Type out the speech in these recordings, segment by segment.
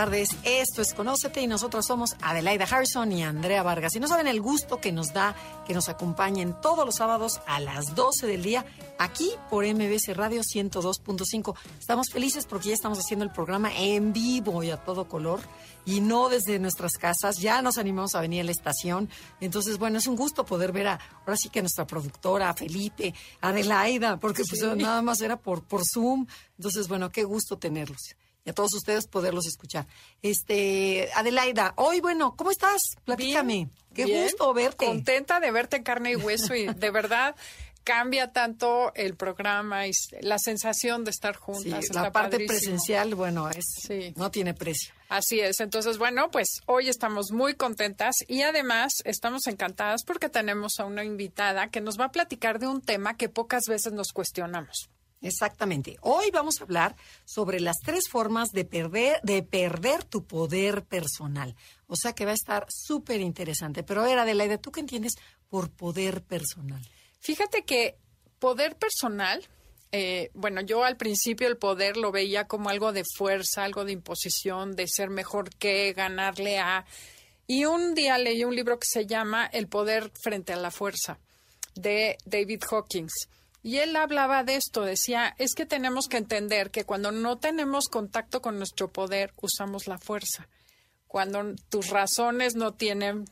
Tardes, esto es Conócete y nosotros somos Adelaida Harrison y Andrea Vargas. Y no saben el gusto que nos da que nos acompañen todos los sábados a las 12 del día aquí por MBC Radio 102.5. Estamos felices porque ya estamos haciendo el programa en vivo y a todo color y no desde nuestras casas. Ya nos animamos a venir a la estación. Entonces, bueno, es un gusto poder ver a, ahora sí que a nuestra productora, a Felipe, Adelaida, porque pues nada más era por, por Zoom. Entonces, bueno, qué gusto tenerlos y a todos ustedes poderlos escuchar. Este, Adelaida, hoy, bueno, ¿cómo estás? Platícame. Bien, Qué bien. gusto verte. Contenta de verte en carne y hueso y de verdad cambia tanto el programa y la sensación de estar Sí, juntas. la parte padrísimo. presencial, bueno, es Sí. no tiene precio. Así es. Entonces, bueno, pues hoy estamos muy contentas y además estamos encantadas porque tenemos a una invitada que nos va a platicar de un tema que pocas veces nos cuestionamos. Exactamente. Hoy vamos a hablar sobre las tres formas de perder, de perder tu poder personal. O sea que va a estar súper interesante. Pero a ver, Adelaida, ¿tú qué entiendes por poder personal? Fíjate que poder personal, eh, bueno, yo al principio el poder lo veía como algo de fuerza, algo de imposición, de ser mejor que, ganarle a. Y un día leí un libro que se llama El poder frente a la fuerza, de David Hawkins. Y él hablaba de esto, decía, es que tenemos que entender que cuando no tenemos contacto con nuestro poder, usamos la fuerza. Cuando tus razones no tienen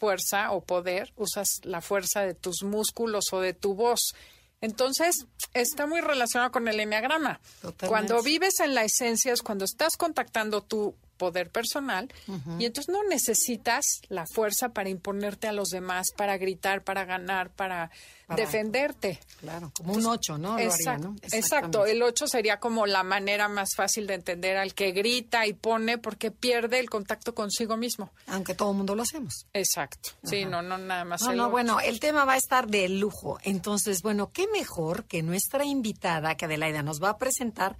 fuerza o poder, usas la fuerza de tus músculos o de tu voz. Entonces, está muy relacionado con el enneagrama. Totalmente. Cuando vives en la esencia es cuando estás contactando tu poder personal y entonces no necesitas la fuerza para imponerte a los demás, para gritar, para ganar, para, Para- defenderte. Claro, como un ocho, ¿no? Haría, Exacto, ¿no? exacto. Exactamente. El 8 sería como la manera más fácil de entender al que grita y pone porque pierde el contacto consigo mismo. Aunque todo el mundo lo hacemos. Exacto. Sí, no, no nada más. No, el no, ocho. bueno, el tema va a estar de lujo. Entonces, bueno, qué mejor que nuestra invitada, que Adelaida nos va a presentar,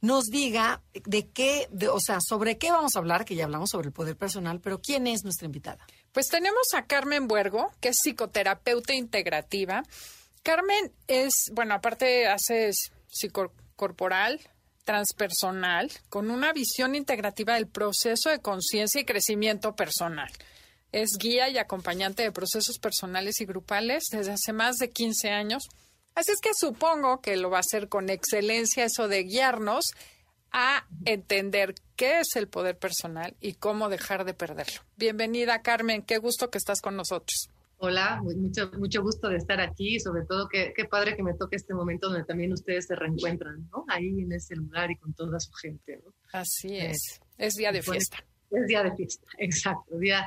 nos diga de qué, de- o sea, sobre qué vamos a hablar, que ya hablamos sobre el poder personal, pero ¿quién es nuestra invitada? Pues tenemos a Carmen Buergo, que es psicoterapeuta integrativa. Carmen es, bueno, aparte hace psicocorporal, transpersonal, con una visión integrativa del proceso de conciencia y crecimiento personal. Es guía y acompañante de procesos personales y grupales desde hace más de 15 años. Así es que supongo que lo va a hacer con excelencia eso de guiarnos a entender qué es el poder personal y cómo dejar de perderlo. Bienvenida, Carmen. Qué gusto que estás con nosotros. Hola, mu- mucho, mucho gusto de estar aquí y sobre todo que, qué padre que me toque este momento donde también ustedes se reencuentran, ¿no? Ahí en ese lugar y con toda su gente, ¿no? Así es. Es día de fiesta. Es día de fiesta, exacto, día.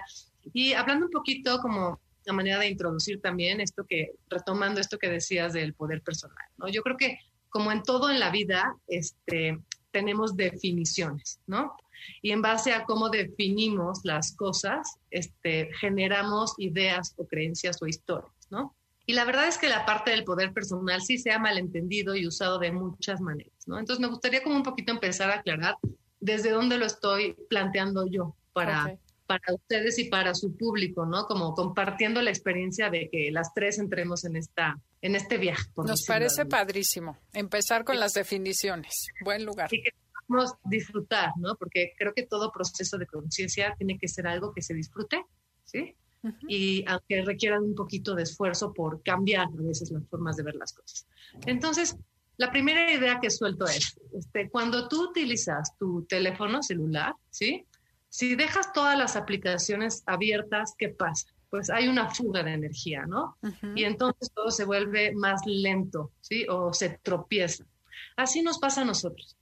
Y hablando un poquito como la manera de introducir también esto que, retomando esto que decías del poder personal, ¿no? Yo creo que como en todo en la vida, este, tenemos definiciones, ¿no? Y en base a cómo definimos las cosas, este, generamos ideas o creencias o historias, ¿no? Y la verdad es que la parte del poder personal sí se ha malentendido y usado de muchas maneras, ¿no? Entonces me gustaría como un poquito empezar a aclarar desde dónde lo estoy planteando yo para, Ok. Para ustedes y para su público, ¿no? Como compartiendo la experiencia de que las tres entremos en esta en este viaje. Nos parece padrísimo empezar con las definiciones. Buen lugar. y que podamos disfrutar, ¿no? Porque creo que todo proceso de conciencia tiene que ser algo que se disfrute, ¿sí? Ujú. Y aunque requieran un poquito de esfuerzo por cambiar a veces las formas de ver las cosas. Entonces, la primera idea que suelto es, este, cuando tú utilizas tu teléfono celular, ¿sí? Si dejas todas las aplicaciones abiertas, ¿qué pasa? Pues hay una fuga de energía, ¿no? Y entonces todo se vuelve más lento, ¿sí? O se tropieza. Así nos pasa a nosotros.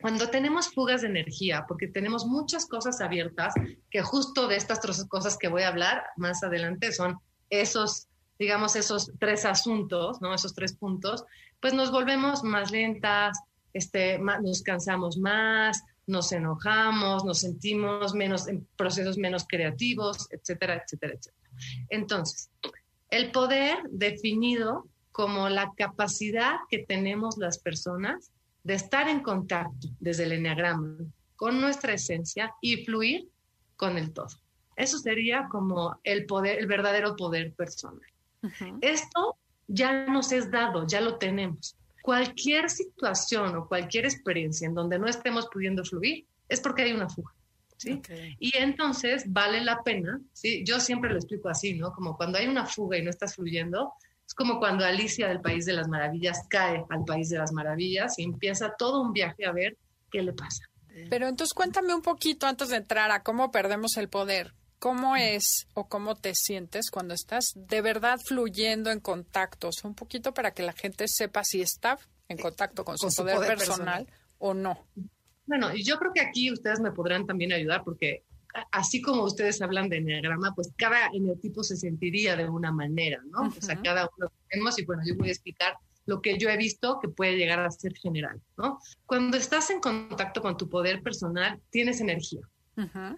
Cuando tenemos fugas de energía, porque tenemos muchas cosas abiertas, que justo de estas otras cosas que voy a hablar más adelante son esos digamos, esos tres asuntos, ¿no? Esos tres puntos, pues nos volvemos más lentas, este, nos cansamos más, nos enojamos, nos sentimos menos en procesos menos creativos, etcétera, etcétera, etcétera. Entonces, el poder definido como la capacidad que tenemos las personas de estar en contacto desde el enneagrama con nuestra esencia y fluir con el todo. Eso sería como el poder, el verdadero poder personal. Esto ya nos es dado, ya lo tenemos. Cualquier situación o cualquier experiencia en donde no estemos pudiendo fluir es porque hay una fuga. ¿sí? Y entonces vale la pena, ¿sí? yo siempre lo explico así, ¿no? Como cuando hay una fuga y no estás fluyendo, es como cuando Alicia del País de las Maravillas cae al País de las Maravillas y empieza todo un viaje a ver qué le pasa. Pero entonces cuéntame un poquito antes de entrar a cómo perdemos el poder. ¿Cómo es o cómo te sientes cuando estás de verdad fluyendo en contactos? Un poquito para que la gente sepa si está en contacto con su, poder, personal, o no. Bueno, y yo creo que aquí ustedes me podrán también ayudar porque así como ustedes hablan de enneagrama, pues cada eneotipo se sentiría de una manera, ¿no? O sea, cada uno tenemos y bueno, yo voy a explicar lo que yo he visto que puede llegar a ser general, ¿no? Cuando estás en contacto con tu poder personal, tienes energía,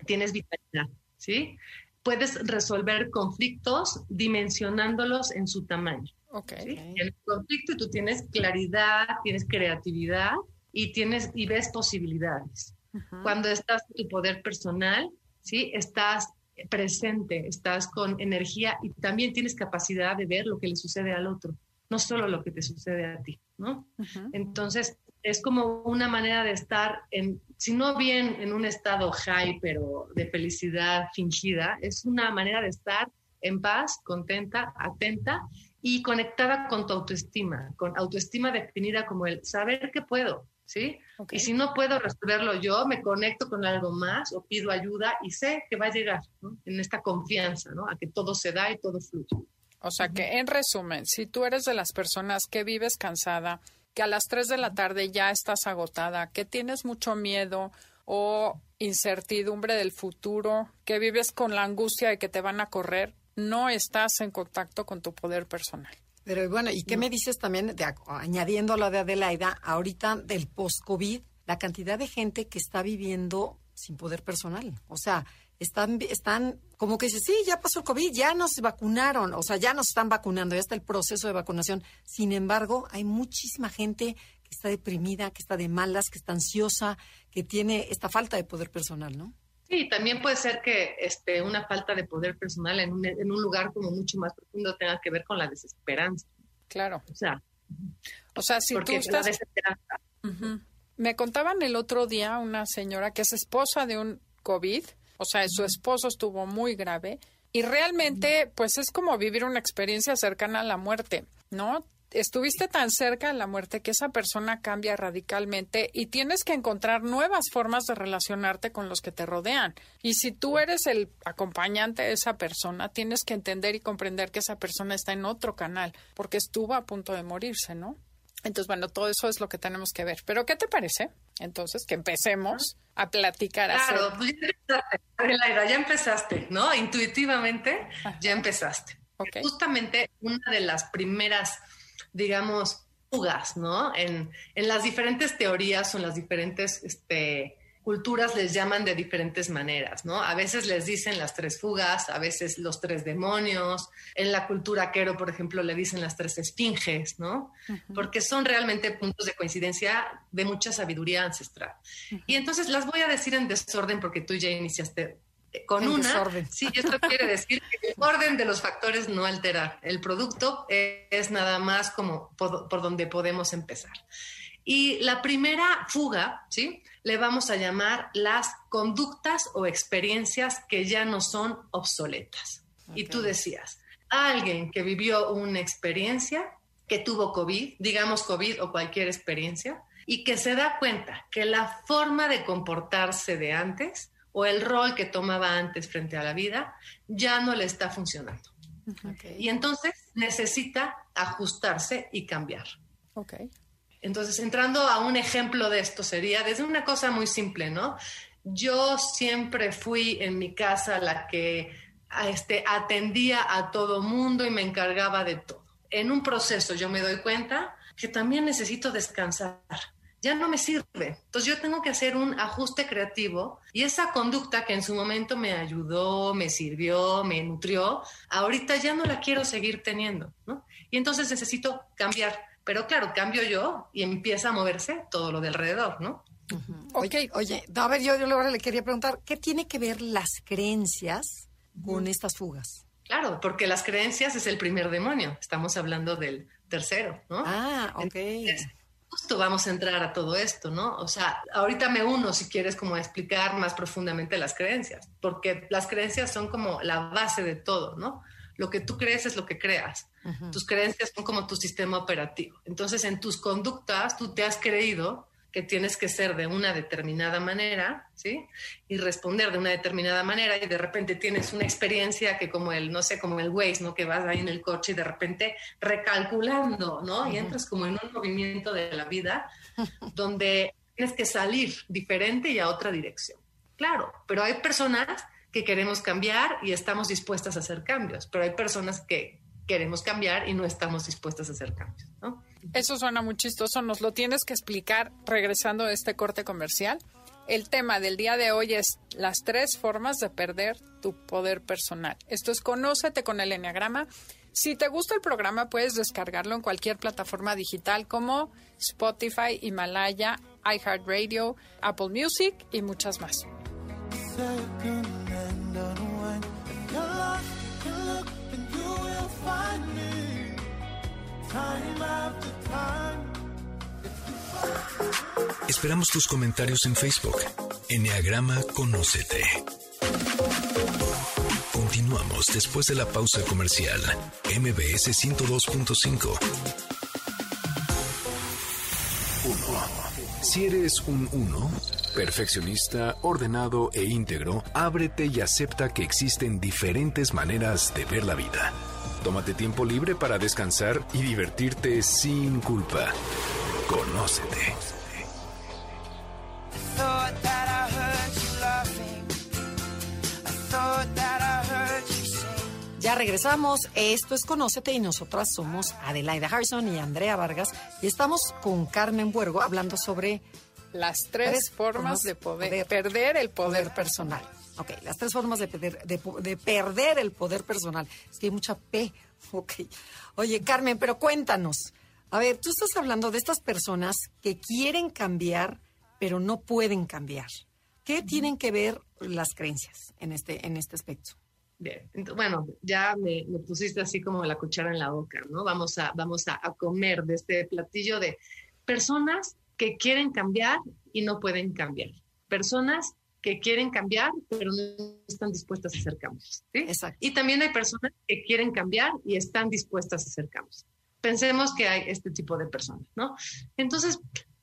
tienes vitalidad, ¿sí? Puedes resolver conflictos dimensionándolos en su tamaño. Okay. En el conflicto tú tienes claridad, tienes creatividad y, tienes, y ves posibilidades. Cuando estás en tu poder personal, ¿sí? estás presente, estás con energía y también tienes capacidad de ver lo que le sucede al otro, no solo lo que te sucede a ti. ¿no? Entonces, es como una manera de estar, en, si no bien en un estado high, pero de felicidad fingida, es una manera de estar en paz, contenta, atenta y conectada con tu autoestima, con autoestima definida como el saber que puedo, ¿sí? Y si no puedo resolverlo yo, me conecto con algo más o pido ayuda y sé que va a llegar, ¿no? En esta confianza, ¿no? A que todo se da y todo fluye. O sea que, en resumen, si tú eres de las personas que vives cansada, que a las 3 de la tarde ya estás agotada, que tienes mucho miedo o incertidumbre del futuro, que vives con la angustia de que te van a correr, no estás en contacto con tu poder personal. Pero bueno, ¿y qué me dices también, añadiendo a la de Adelaida, ahorita del post-COVID, la cantidad de gente que está viviendo sin poder personal? O sea, están, están como que dice, sí, ya pasó el COVID, ya nos vacunaron, o sea, ya nos están vacunando, ya está el proceso de vacunación. Sin embargo, hay muchísima gente que está deprimida, que está de malas, que está ansiosa, que tiene esta falta de poder personal, ¿no? Sí, también puede ser que este, una falta de poder personal en un, en un lugar como mucho más profundo tenga que ver con la desesperanza. Claro. O sea, o sea si tú estás... Me contaban el otro día una señora que es esposa de un COVID, o sea, su esposo estuvo muy grave y realmente pues es como vivir una experiencia cercana a la muerte, ¿no? Estuviste tan cerca de la muerte que esa persona cambia radicalmente y tienes que encontrar nuevas formas de relacionarte con los que te rodean. Y si tú eres el acompañante de esa persona, tienes que entender y comprender que esa persona está en otro canal porque estuvo a punto de morirse, ¿no? Entonces, bueno, todo eso es lo que tenemos que ver. Pero, ¿qué te parece? Entonces, que empecemos a platicar. Claro, pues ya empezaste, ya empezaste, ¿no? Intuitivamente ya empezaste. Justamente una de las primeras, digamos, fugas, ¿no? En, en las diferentes teorías o en las diferentes este, culturas les llaman de diferentes maneras, ¿no? A veces les dicen las tres fugas, a veces los tres demonios. En la cultura quero, por ejemplo, le dicen las tres esfinges, ¿no? Porque son realmente puntos de coincidencia de mucha sabiduría ancestral. Y entonces las voy a decir en desorden porque tú ya iniciaste con una. Desorden. Sí, esto quiere decir que el orden de los factores no altera. El producto es nada más como por, por donde podemos empezar. Y la primera fuga, ¿sí? le vamos a llamar las conductas o experiencias que ya no son obsoletas. Y tú decías, alguien que vivió una experiencia, que tuvo COVID, digamos COVID o cualquier experiencia, y que se da cuenta que la forma de comportarse de antes o el rol que tomaba antes frente a la vida ya no le está funcionando. Y entonces necesita ajustarse y cambiar. Okay. Entonces, entrando a un ejemplo de esto, sería desde una cosa muy simple, ¿no? Yo siempre fui en mi casa la que este, atendía a todo mundo y me encargaba de todo. En un proceso yo me doy cuenta que también necesito descansar. Ya no me sirve. Entonces yo tengo que hacer un ajuste creativo y esa conducta que en su momento me ayudó, me sirvió, me nutrió, ahorita ya no la quiero seguir teniendo, ¿no? Y entonces necesito cambiar. Pero claro, cambio yo y empieza a moverse todo lo de alrededor, ¿no? Oye, oye, a ver, yo, yo ahora le quería preguntar, ¿qué tiene que ver las creencias con estas fugas? Claro, porque las creencias es el primer demonio. Estamos hablando del tercero, ¿no? Ah, ok. Entonces, justo vamos a entrar a todo esto, ¿no? O sea, ahorita me uno si quieres como a explicar más profundamente las creencias, porque las creencias son como la base de todo, ¿no? Lo que tú crees es lo que creas. Tus creencias son como tu sistema operativo. Entonces, en tus conductas, tú te has creído que tienes que ser de una determinada manera, ¿sí? Y responder de una determinada manera y de repente tienes una experiencia que como el, no sé, como el Waze, ¿no? Que vas ahí en el coche y de repente recalculando, ¿no? Y entras como en un movimiento de la vida donde tienes que salir diferente y a otra dirección. Claro, pero hay personas que queremos cambiar y estamos dispuestas a hacer cambios, pero hay personas que queremos cambiar y no estamos dispuestas a hacer cambios, ¿no? Eso suena muy chistoso. Nos lo tienes que explicar regresando a este corte comercial. El tema del día de hoy es las tres formas de perder tu poder personal. Esto es Conócete con el Enneagrama. Si te gusta el programa, puedes descargarlo en cualquier plataforma digital como Spotify, Himalaya, iHeartRadio, Apple Music y muchas más. Esperamos tus comentarios en Facebook. Enneagrama Conócete. Continuamos después de la pausa comercial. MBS 102.5. 1. Si eres un 1, perfeccionista, ordenado e íntegro, ábrete y acepta que existen diferentes maneras de ver la vida. Tómate tiempo libre para descansar y divertirte sin culpa. Conócete. Ya regresamos. Esto es Conócete y nosotras somos Adelaida Harrison y Andrea Vargas y estamos con Carmen Buergo hablando sobre Las tres, Tres formas formas de poder, poder- perder el poder, poder personal. Ok, las tres formas de, perder- de perder el poder personal. Es que hay mucha P. Ok. Oye, Carmen, pero cuéntanos. A ver, tú estás hablando de estas personas que quieren cambiar, pero no pueden cambiar. ¿Qué tienen que ver las creencias en este, en este aspecto? Bien, bueno, ya me, me pusiste así como la cuchara en la boca, ¿no? Vamos a, vamos a, a comer de este platillo de personas que quieren cambiar y no pueden cambiar. Personas que quieren cambiar, pero no están dispuestas a hacer cambios. ¿sí? Exacto. Y también hay personas que quieren cambiar y están dispuestas a hacer cambios. Pensemos que hay este tipo de personas, ¿no? Entonces,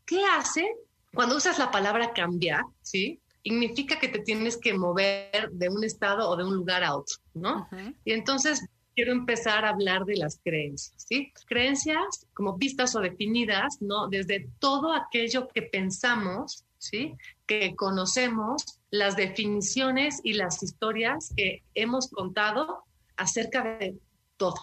¿qué hace cuando usas la palabra cambiar, ¿sí? Significa que te tienes que mover de un estado o de un lugar a otro, ¿no? Y entonces quiero empezar a hablar de las creencias, ¿sí? Creencias como vistas o definidas, ¿no? Desde todo aquello que pensamos, ¿sí? Que conocemos, las definiciones y las historias que hemos contado acerca de todo.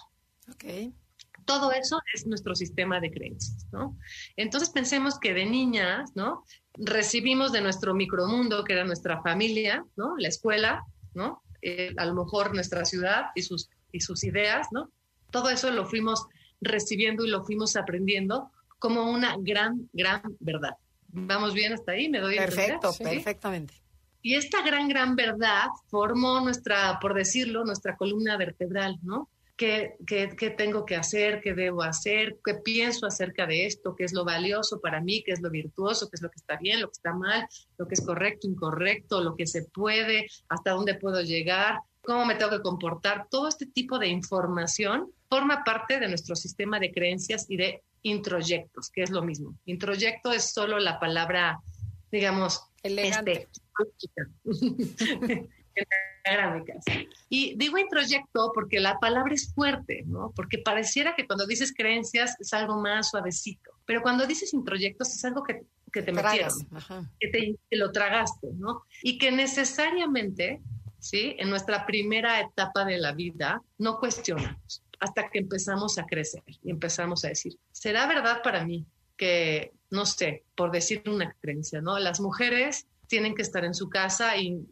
Todo eso es nuestro sistema de creencias, ¿no? Entonces pensemos que de niñas, ¿no? Recibimos de nuestro micromundo, que era nuestra familia, ¿no? La escuela, ¿no? Eh, a lo mejor nuestra ciudad y sus, y sus ideas, ¿no? Todo eso lo fuimos recibiendo y lo fuimos aprendiendo como una gran, gran verdad. ¿Vamos bien hasta ahí? ¿Me doy? Perfecto, ¿Sí? perfectamente. Y esta gran, gran verdad formó nuestra, por decirlo, nuestra columna vertebral, ¿no? ¿Qué, qué, qué tengo que hacer? ¿Qué debo hacer? ¿Qué pienso acerca de esto? ¿Qué es lo valioso para mí? ¿Qué es lo virtuoso? ¿Qué es lo que está bien? ¿Lo que está mal? ¿Lo que es correcto? ¿Incorrecto? ¿Lo que se puede? ¿Hasta dónde puedo llegar? ¿Cómo me tengo que comportar? Todo este tipo de información forma parte de nuestro sistema de creencias y de introyectos, que es lo mismo. Introyecto es solo la palabra, digamos, Elegante. este. Y digo introyecto porque la palabra es fuerte, ¿no? Porque pareciera que cuando dices creencias es algo más suavecito, pero cuando dices introyectos es algo que, que te metieron. Ajá. que, te, lo tragaste, ¿no? Y que necesariamente ¿sí? En nuestra primera etapa de la vida, no cuestionamos hasta que empezamos a crecer y empezamos a decir, ¿será verdad para mí que, no sé, por decir una creencia, ¿no? Las mujeres tienen que estar en su casa y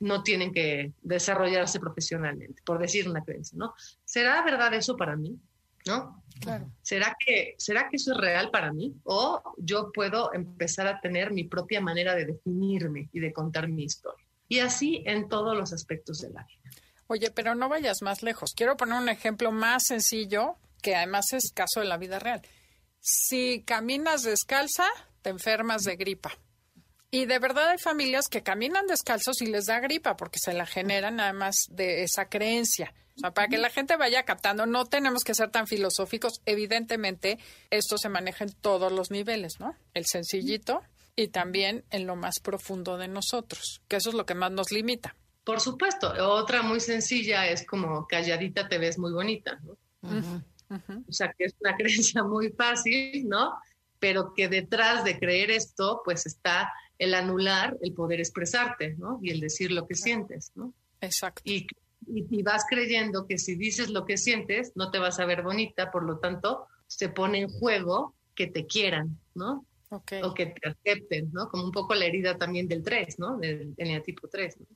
no tienen que desarrollarse profesionalmente, por decir una creencia, ¿no? ¿Será verdad eso para mí? ¿No? Claro. ¿Será que, ¿Será que eso es real para mí? ¿O yo puedo empezar a tener mi propia manera de definirme y de contar mi historia? Y así en todos los aspectos de la vida. Oye, pero no vayas más lejos. Quiero poner un ejemplo más sencillo, que además es caso de la vida real. Si caminas descalza, te enfermas de gripa. Y de verdad hay familias que caminan descalzos y les da gripa porque se la generan además de esa creencia. O sea, para que la gente vaya captando, no tenemos que ser tan filosóficos. Evidentemente, esto se maneja en todos los niveles, ¿no? El sencillito y también en lo más profundo de nosotros, que eso es lo que más nos limita. Por supuesto, otra muy sencilla es como calladita te ves muy bonita, ¿no? O sea, que es una creencia muy fácil, ¿no? Pero que detrás de creer esto, pues está el anular el poder expresarte, ¿no? Y el decir lo que sientes, ¿no? Exacto. Y, y, y vas creyendo que si dices lo que sientes, no te vas a ver bonita, por lo tanto, se pone en juego que te quieran, ¿no? Ok. O que te acepten, ¿no? Como un poco la herida también del 3, ¿no? Del eneatipo 3, ¿no?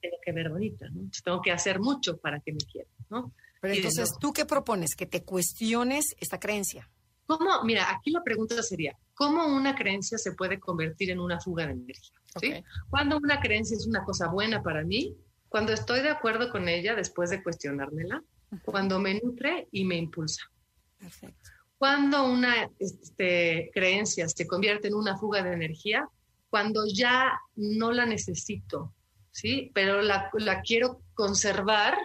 Tengo que ver bonita, ¿no? Entonces, tengo que hacer mucho para que me quieran, ¿no? Pero Y entonces, ¿tú qué propones? Que te cuestiones esta creencia. ¿Cómo? Mira, aquí la pregunta sería, ¿cómo una creencia se puede convertir en una fuga de energía? ¿sí? Ok. Cuando una creencia es una cosa buena para mí, cuando estoy de acuerdo con ella después de cuestionármela, cuando me nutre y me impulsa. Perfecto. Cuando una este, creencia se convierte en una fuga de energía, cuando ya no la necesito, ¿sí? Pero la, la quiero conservar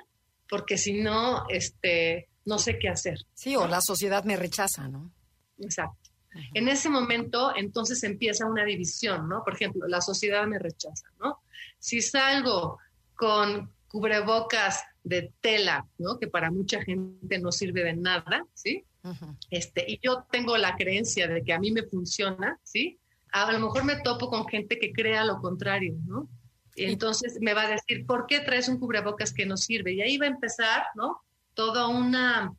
porque si no, este, no sé qué hacer. Sí, o la sociedad me rechaza, ¿no? Exacto. En ese momento, entonces empieza una división, ¿no? Por ejemplo, la sociedad me rechaza, ¿no? Si salgo con cubrebocas de tela, ¿no? Que para mucha gente no sirve de nada, ¿sí? Este, y yo tengo la creencia de que a mí me funciona, ¿sí? A lo mejor me topo con gente que crea lo contrario, ¿no? Y entonces me va a decir, ¿por qué traes un cubrebocas que no sirve? Y ahí va a empezar, ¿no? Toda una,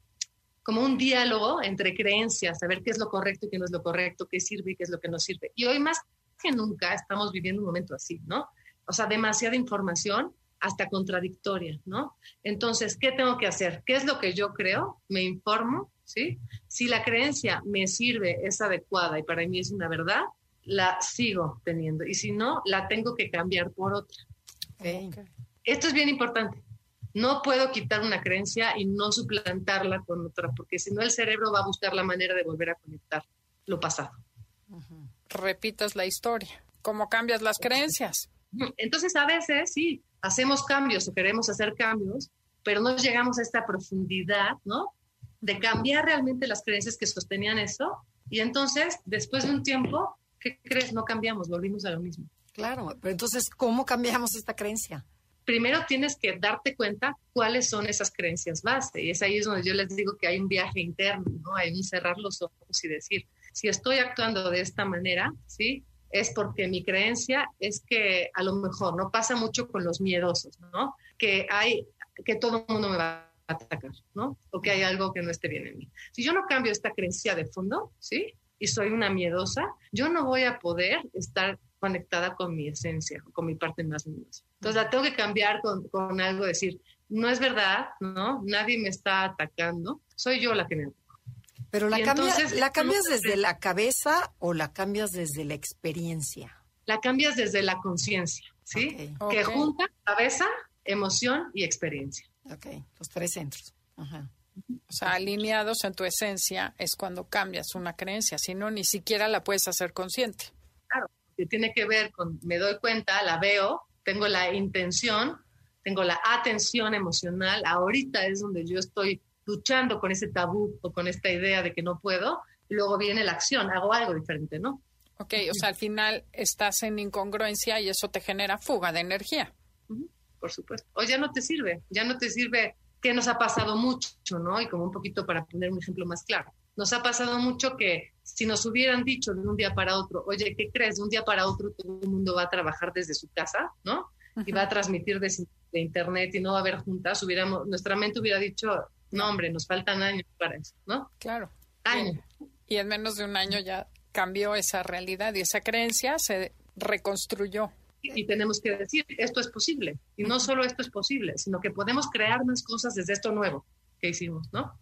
como un diálogo entre creencias, saber qué es lo correcto y qué no es lo correcto, qué sirve y qué es lo que no sirve. Y hoy más que nunca estamos viviendo un momento así, ¿no? O sea, demasiada información hasta contradictoria, ¿no? Entonces, ¿qué tengo que hacer? ¿Qué es lo que yo creo? Me informo, ¿sí? Si la creencia me sirve, es adecuada y para mí es una verdad, la sigo teniendo. Y si no, la tengo que cambiar por otra. Esto es bien importante. No puedo quitar una creencia y no suplantarla con otra, porque si no el cerebro va a buscar la manera de volver a conectar lo pasado. Repitas la historia. ¿Cómo cambias las creencias? Entonces, a veces sí, hacemos cambios o queremos hacer cambios, pero no llegamos a esta profundidad, ¿no? De cambiar realmente las creencias que sostenían eso. Y entonces, después de un tiempo, ¿qué crees? No cambiamos, volvimos a lo mismo. Claro, pero entonces, ¿cómo cambiamos esta creencia? Primero tienes que darte cuenta cuáles son esas creencias base. Y es ahí es donde yo les digo que hay un viaje interno, ¿no? Hay un cerrar los ojos y decir, si estoy actuando de esta manera, ¿sí? Es porque mi creencia es que a lo mejor no pasa mucho con los miedosos, ¿no? Que hay, que todo el mundo me va atacar, ¿no? O que hay algo que no esté bien en mí. Si yo no cambio esta creencia de fondo, ¿sí? Y soy una miedosa, yo no voy a poder estar conectada con mi esencia, con mi parte más miedosa. Entonces la tengo que cambiar con, con algo, decir, no es verdad, ¿no? Nadie me está atacando, soy yo la que me ataca. Pero la, cambia- entonces, ¿la cambias ¿cómo se desde la cabeza o la cambias desde la experiencia? La cambias desde la conciencia, ¿sí? Que junta cabeza, emoción y experiencia. Ok, los tres centros. Ajá. O sea, alineados en tu esencia es cuando cambias una creencia, si no, ni siquiera la puedes hacer consciente. Claro, que tiene que ver con, me doy cuenta, la veo, tengo la intención, tengo la atención emocional, ahorita es donde yo estoy luchando con ese tabú o con esta idea de que no puedo, y luego viene la acción, hago algo diferente, ¿no? Ok, o sea, al final estás en incongruencia y eso te genera fuga de energía. Por supuesto. O ya no te sirve, ya no te sirve, que nos ha pasado mucho, ¿no? Y como un poquito para poner un ejemplo más claro. Nos ha pasado mucho que si nos hubieran dicho de un día para otro, oye, ¿qué crees? De un día para otro todo el mundo va a trabajar desde su casa, ¿no? y va a transmitir de, de internet y no va a haber juntas, hubiéramos, nuestra mente hubiera dicho, no hombre, nos faltan años para eso, ¿no? Claro. Años. Y en menos de un año ya cambió esa realidad y esa creencia se reconstruyó. Y tenemos que decir, esto es posible. Y no solo esto es posible, sino que podemos crear más cosas desde esto nuevo que hicimos, ¿no?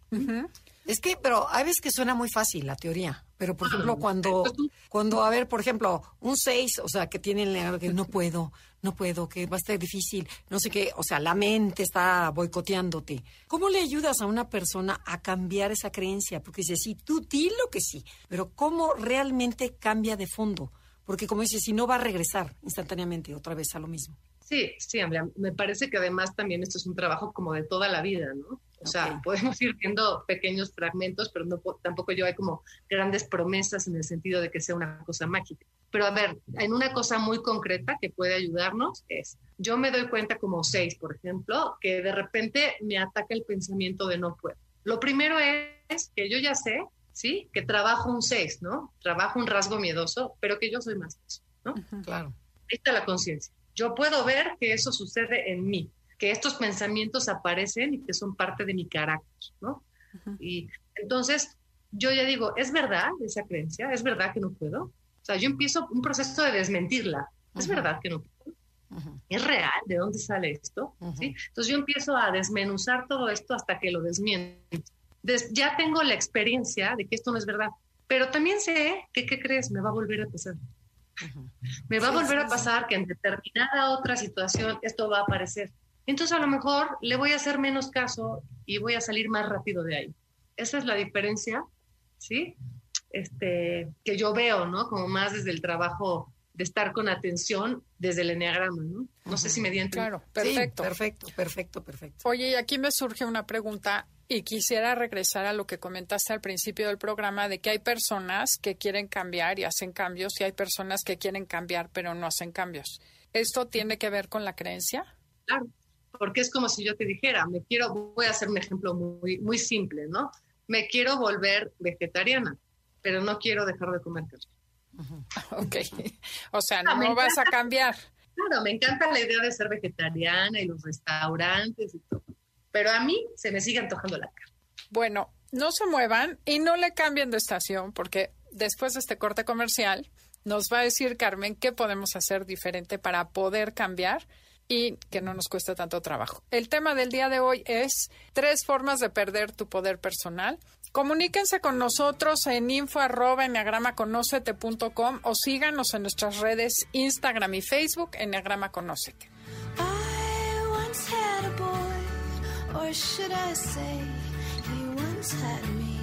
Es que, pero hay veces que suena muy fácil la teoría. Pero, por ejemplo, Ah, cuando, pues tú- cuando, a ver, por ejemplo, un 6, o sea, que tienen que no puedo, no puedo, que va a estar difícil, no sé qué, o sea, la mente está boicoteándote. ¿Cómo le ayudas a una persona a cambiar esa creencia? Porque dice, sí, tú di lo que sí, pero ¿cómo realmente cambia de fondo? Porque, como dices, si no va a regresar instantáneamente otra vez a lo mismo. Sí, sí, Andrea. Me parece que además también esto es un trabajo como de toda la vida, ¿no? O sea, Ok. podemos ir viendo pequeños fragmentos, pero no po- tampoco yo hay como grandes promesas en el sentido de que sea una cosa mágica. Pero a ver, en una cosa muy concreta que puede ayudarnos es, yo me doy cuenta como seis, por ejemplo, que de repente me ataca el pensamiento de no puedo. Lo primero es que yo ya sé, ¿sí? Que trabajo un seis, ¿no? Trabajo un rasgo miedoso, pero que yo soy más que eso, ¿no? Claro. Ahí está la conciencia. Yo puedo ver que eso sucede en mí, que estos pensamientos aparecen y que son parte de mi carácter, ¿no? Y entonces yo ya digo, ¿es verdad esa creencia? ¿Es verdad que no puedo? O sea, yo empiezo un proceso de desmentirla. ¿Es verdad que no puedo? ¿Es real? ¿De dónde sale esto? ¿Sí? Entonces yo empiezo a desmenuzar todo esto hasta que lo desmiento. Des- ya tengo la experiencia de que esto no es verdad, pero también sé que, ¿qué crees? Me va a volver a pasar. Me va a volver sí, a pasar que en determinada otra situación esto va a aparecer. Entonces a lo mejor le voy a hacer menos caso y voy a salir más rápido de ahí. Esa es la diferencia, ¿sí? Este, que yo veo, ¿no? Como más desde el trabajo de estar con atención desde el enneagrama, ¿no? No sé si me di. Claro, perfecto. Sí, perfecto, perfecto, perfecto. Oye, y aquí me surge una pregunta y quisiera regresar a lo que comentaste al principio del programa de que hay personas que quieren cambiar y hacen cambios y hay personas que quieren cambiar pero no hacen cambios. ¿Esto tiene que ver con la creencia? Claro, porque es como si yo te dijera, me quiero, voy a hacer un ejemplo muy, muy simple, ¿no? Me quiero volver vegetariana, pero no quiero dejar de comer carne. Ok. O sea, Ah, no vas a cambiar. Claro, me encanta la idea de ser vegetariana y los restaurantes y todo, pero a mí se me sigue antojando la carne. Bueno, no se muevan y no le cambien de estación porque después de este corte comercial nos va a decir Carmen qué podemos hacer diferente para poder cambiar y que no nos cueste tanto trabajo. El tema del día de hoy es tres formas de perder tu poder personal. Comuníquense con nosotros en info arroba o síganos en nuestras redes Instagram y Facebook Enneagrama Conócete. I once had a boy, or should I say, he once had me.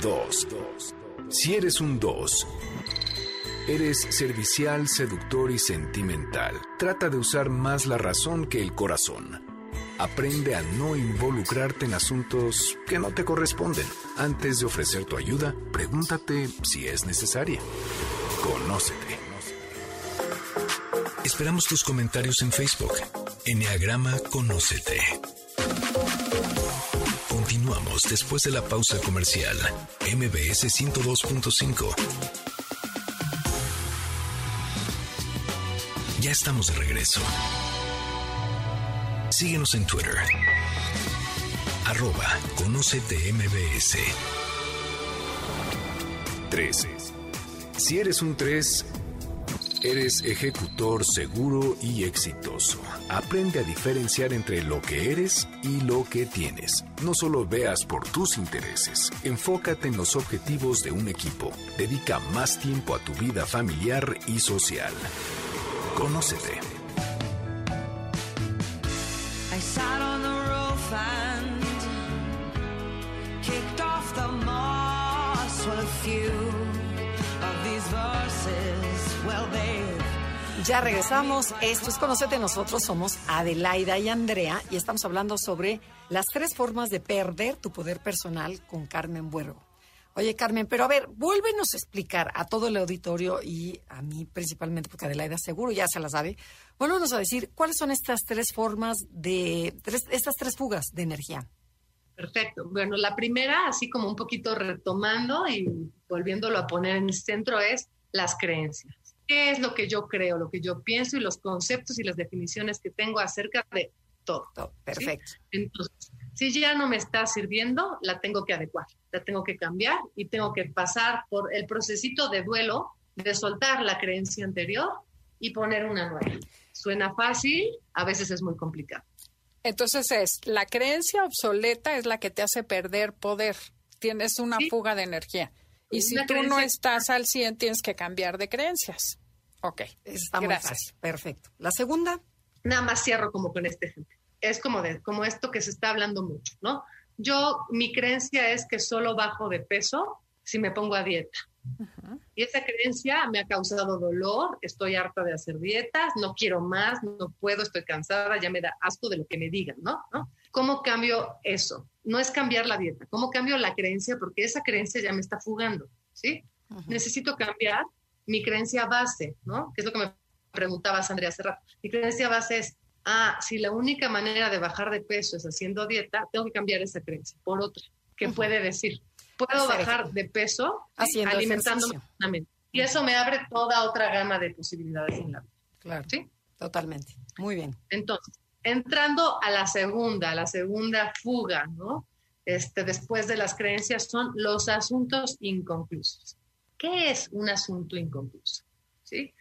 2. Si eres un 2, eres servicial, seductor y sentimental. Trata de usar más la razón que el corazón. Aprende a no involucrarte en asuntos que no te corresponden. Antes de ofrecer tu ayuda, pregúntate si es necesaria. Conócete. Esperamos tus comentarios en Facebook. Enneagrama Conócete. Continuamos después de la pausa comercial. MBS 102.5. Ya estamos de regreso. Síguenos en Twitter. Arroba Conócete MBS. 3. Si eres un 3, eres ejecutor seguro y exitoso. Aprende a diferenciar entre lo que eres y lo que tienes. No solo veas por tus intereses, enfócate en los objetivos de un equipo. Dedica más tiempo a tu vida familiar y social. Conócete. Ya regresamos. Esto es Conocete. Nosotros somos Adelaida y Andrea y estamos hablando sobre las tres formas de perder tu poder personal con Carmen Buergo. Oye, Carmen, pero a ver, vuélvenos a explicar a todo el auditorio y a mí principalmente, porque Adelaida seguro ya se la sabe. Vuélvenos a decir cuáles son estas tres formas de, tres- estas tres fugas de energía. Perfecto. Bueno, la primera, así como un poquito retomando y volviéndolo a poner en el centro, es las creencias. Qué es lo que yo creo, lo que yo pienso y los conceptos y las definiciones que tengo acerca de todo. Todo, Perfecto. Entonces, si ya no me está sirviendo, la tengo que adecuar, la tengo que cambiar y tengo que pasar por el procesito de duelo, de soltar la creencia anterior y poner una nueva. Suena fácil, a veces es muy complicado. Entonces es, la creencia obsoleta es la que te hace perder poder. Tienes una Sí. fuga de energía. Y si tú no estás al 100, tienes que cambiar de creencias. Ok. Está muy Gracias. fácil. Perfecto. La segunda, Nada más cierro como con este ejemplo. Es como, de, como esto que se está hablando mucho, ¿no? Yo, mi creencia es que solo bajo de peso si me pongo a dieta. Y esa creencia me ha causado dolor, estoy harta de hacer dietas, no quiero más, no puedo, estoy cansada, ya me da asco de lo que me digan, ¿no? ¿No? ¿Cómo cambio eso? No es cambiar la dieta, ¿cómo cambio la creencia? Porque esa creencia ya me está fugando, ¿sí? Necesito cambiar mi creencia base, ¿no? Que es lo que me preguntabas, Andrea, hace rato. Mi creencia base es, ah, si la única manera de bajar de peso es haciendo dieta, tengo que cambiar esa creencia por otra, que puede decir, puedo Hacer bajar de peso Haciendo alimentándome sanamente. Y eso me abre toda otra gama de posibilidades en la vida, claro, ¿sí? totalmente. Muy bien. Entonces, entrando a la segunda, a la segunda fuga, ¿no? Este, después de las creencias son los asuntos inconclusos. ¿Qué es un asunto inconcluso? ¿Sí?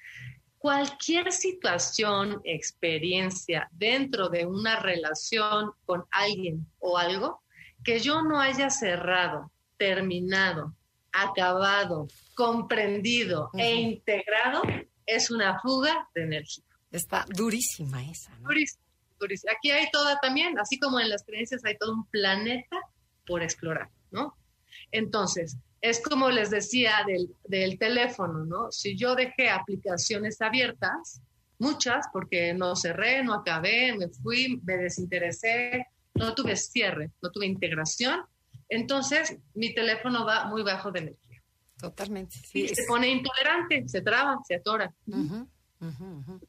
Cualquier situación, experiencia dentro de una relación con alguien o algo que yo no haya cerrado, terminado, acabado, comprendido e integrado, es una fuga de energía. Está durísima esa, ¿no? Durísimo, Aquí hay toda también, así como en las creencias hay todo un planeta por explorar, ¿no? Entonces, es como les decía del, del teléfono, ¿no? Si yo dejé aplicaciones abiertas, muchas, porque no cerré, no acabé, me fui, me desinteresé, no tuve cierre, no tuve integración, entonces mi teléfono va muy bajo de energía. Totalmente. Sí, Y es- se pone intolerante, se traba, se atora. Ujú, ujú, ujú.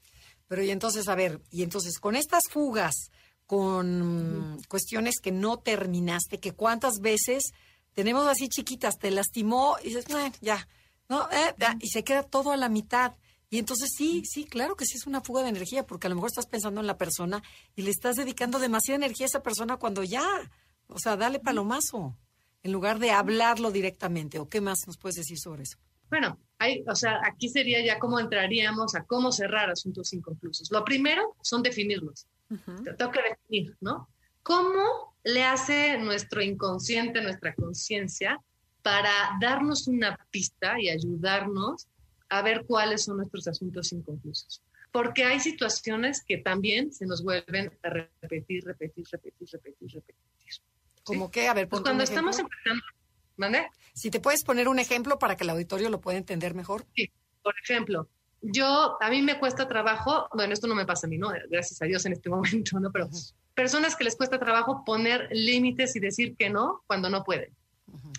Pero y entonces, a ver, y entonces con estas fugas, con cuestiones que no terminaste, que cuántas veces tenemos así chiquitas, te lastimó y dices, "Bueno, ya, ¿no? Eh, ya", y se queda todo a la mitad. Y entonces sí, sí, claro que sí es una fuga de energía, porque a lo mejor estás pensando en la persona y le estás dedicando demasiada energía a esa persona cuando ya, o sea, dale palomazo, en lugar de hablarlo directamente. ¿O qué más nos puedes decir sobre eso? Bueno, hay, o sea, aquí sería ya cómo entraríamos a cómo cerrar asuntos inconclusos. Lo primero son definirlos. Te tengo que definir, ¿no? ¿Cómo le hace nuestro inconsciente, nuestra conciencia, para darnos una pista y ayudarnos a ver cuáles son nuestros asuntos inconclusos? Porque hay situaciones que también se nos vuelven a repetir, repetir, repetir, repetir, repetir. Como que, a ver, Pues cuando estamos empezando, ¿mande? Si te puedes poner un ejemplo para que el auditorio lo pueda entender mejor. Sí, por ejemplo, yo, a mí me cuesta trabajo, bueno, esto no me pasa a mí, ¿no? Gracias a Dios en este momento, ¿no? Pero personas que les cuesta trabajo poner límites y decir que no cuando no pueden.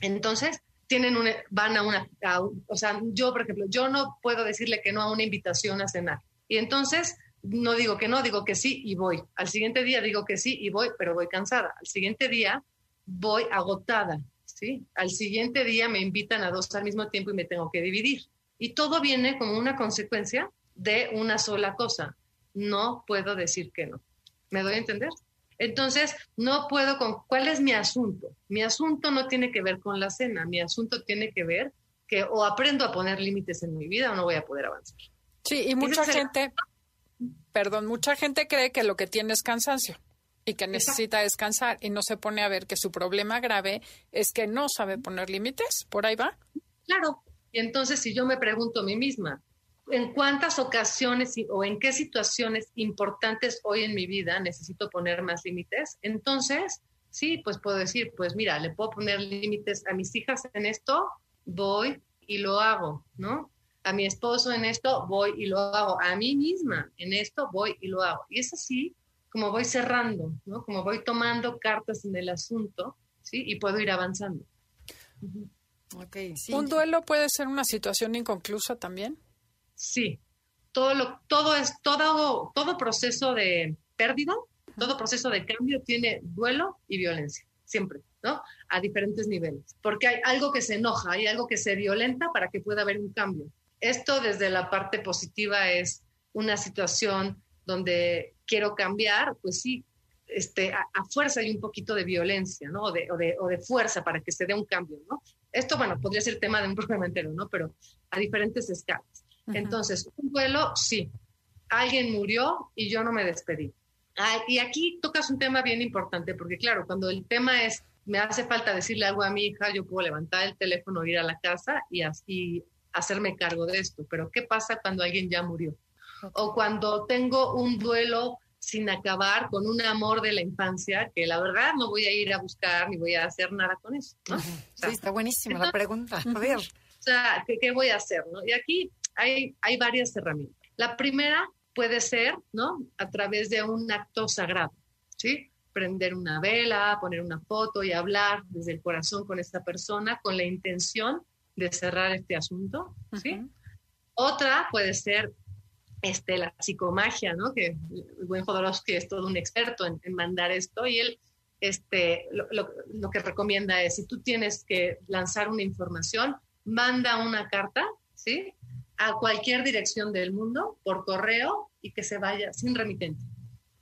Entonces, tienen una, van a una, a o sea, yo, por ejemplo, yo no puedo decirle que no a una invitación a cenar. Y entonces, no digo que no, digo que sí y voy. Al siguiente día digo que sí y voy, pero voy cansada. Al siguiente día voy agotada, ¿sí? Al siguiente día me invitan a dos al mismo tiempo y me tengo que dividir. Y todo viene como una consecuencia de una sola cosa. No puedo decir que no. ¿Me doy a entender? Entonces, no puedo con... ¿Cuál es mi asunto? Mi asunto no tiene que ver con la cena. Mi asunto tiene que ver que o aprendo a poner límites en mi vida o no voy a poder avanzar. Sí, y mucha gente, perdón, mucha gente cree que lo que tiene es cansancio y que necesita descansar y no se pone a ver que su problema grave es que no sabe poner límites. Por ahí va. Claro. Y entonces, si yo me pregunto a mí misma, ¿en cuántas ocasiones o en qué situaciones importantes hoy en mi vida necesito poner más límites? Entonces, sí, pues puedo decir, pues mira, le puedo poner límites a mis hijas en esto, voy y lo hago, ¿no? A mi esposo en esto, voy y lo hago. A mí misma en esto, voy y lo hago. Y es así como voy cerrando, ¿no? Como voy tomando cartas en el asunto, ¿sí? Y puedo ir avanzando. Sí. Un duelo puede ser una situación inconclusa también. Sí, todo lo, todo es, todo, todo proceso de pérdida, todo proceso de cambio tiene duelo y violencia, siempre, ¿no? A diferentes niveles, porque hay algo que se enoja, hay algo que se violenta para que pueda haber un cambio. esto desde la parte positiva es una situación donde quiero cambiar, pues sí, este, a, a fuerza hay un poquito de violencia, ¿no? O de, o, de, o de fuerza para que se dé un cambio, ¿no? Esto, bueno, podría ser tema de un programa entero, ¿no? Pero a diferentes escalas. Entonces, un duelo, sí. Alguien murió y yo no me despedí. Ah, y aquí tocas un tema bien importante, porque claro, cuando el tema es, me hace falta decirle algo a mi hija, yo puedo levantar el teléfono, ir a la casa y así hacerme cargo de esto. Pero ¿qué pasa cuando alguien ya murió? O cuando tengo un duelo sin acabar con un amor de la infancia, que la verdad no voy a ir a buscar ni voy a hacer nada con eso. ¿no? O sea, Sí, está buenísima la pregunta. A ver, o sea, ¿qué, qué voy a hacer? ¿no? Y aquí hay, hay varias herramientas. La primera puede ser, ¿no? A través de un acto sagrado, ¿sí? Prender una vela, poner una foto y hablar desde el corazón con esta persona con la intención de cerrar este asunto, ¿sí? Otra puede ser este, la psicomagia, ¿no? Que el buen Jodorowsky es todo un experto en, en mandar esto y él este, lo, lo- lo que recomienda es, si tú tienes que lanzar una información, manda una carta, ¿sí? A cualquier dirección del mundo, por correo, y que se vaya sin remitente,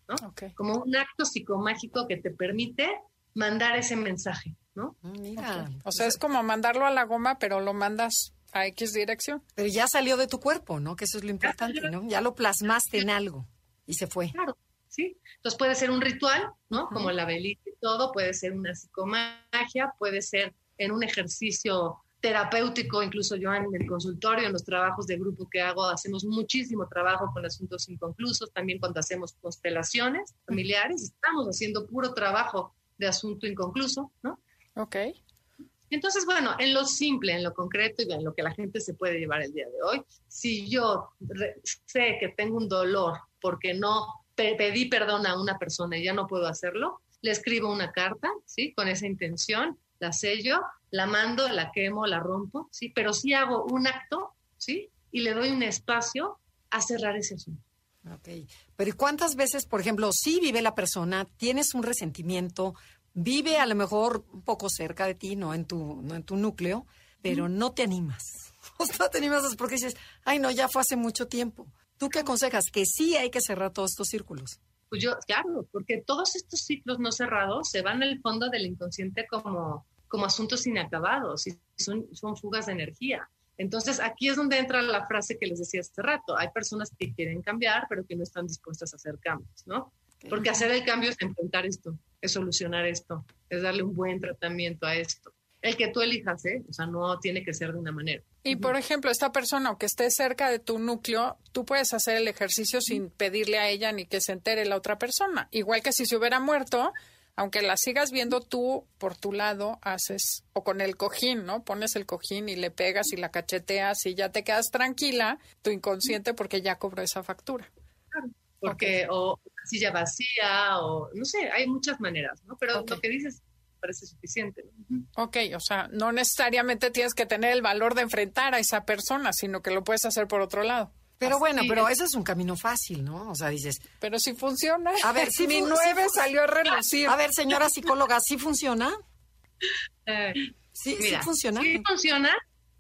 ¿no? Como un acto psicomágico que te permite mandar ese mensaje, ¿no? Mm, mira. O sea, es como mandarlo a la goma, pero lo mandas a X dirección. Pero ya salió de tu cuerpo, ¿no? Que eso es lo importante, ¿no? Ya lo plasmaste en algo y se fue. Claro, ¿sí? Entonces puede ser un ritual, ¿no? Como la velita y todo, puede ser una psicomagia, puede ser en un ejercicio terapéutico, incluso yo en el consultorio, en los trabajos de grupo que hago, hacemos muchísimo trabajo con asuntos inconclusos, también cuando hacemos constelaciones familiares, estamos haciendo puro trabajo de asunto inconcluso, ¿no? Ok. Entonces, bueno, en lo simple, en lo concreto y en lo que la gente se puede llevar el día de hoy, si yo sé que tengo un dolor porque no pe- pedí perdón a una persona y ya no puedo hacerlo, le escribo una carta, ¿sí? Con esa intención, la sello, la mando, la quemo, la rompo, ¿sí? Pero sí hago un acto, ¿sí? Y le doy un espacio a cerrar ese asunto. Ok. Pero ¿y cuántas veces, por ejemplo, sí vive la persona, tienes un resentimiento, vive a lo mejor un poco cerca de ti, no en tu, no en tu núcleo, pero no te animas? O sea, no te animas porque dices, ay, no, ya fue hace mucho tiempo. ¿Tú qué aconsejas? Que sí hay que cerrar todos estos círculos. Pues yo, claro, porque todos estos ciclos no cerrados se van al fondo del inconsciente como, como asuntos inacabados y son, son fugas de energía. Entonces, aquí es donde entra la frase que les decía hace rato. Hay personas que quieren cambiar, pero que no están dispuestas a hacer cambios, ¿no? Porque hacer el cambio es enfrentar esto, es solucionar esto, es darle un buen tratamiento a esto. El que tú elijas, ¿eh? O sea, no tiene que ser de una manera. Y por ejemplo, esta persona, aunque esté cerca de tu núcleo, tú puedes hacer el ejercicio sin pedirle a ella ni que se entere la otra persona. Igual que si se hubiera muerto, aunque la sigas viendo tú por tu lado, haces, o con el cojín, ¿no? Pones el cojín y le pegas y la cacheteas y ya te quedas tranquila, tu inconsciente, porque ya cobró esa factura. Porque, o silla vacía, o no sé, hay muchas maneras, ¿no? Pero lo que dices parece suficiente. ¿no? Ok, o sea, no necesariamente tienes que tener el valor de enfrentar a esa persona, sino que lo puedes hacer por otro lado. Pero bueno, pero es. ese es un camino fácil, ¿no? O sea, dices, Pero si funciona. A ver, si mi nueve salió a relucir. a ver, señora psicóloga, ¿sí funciona? Eh, Sí, mira, sí funciona. Sí funciona,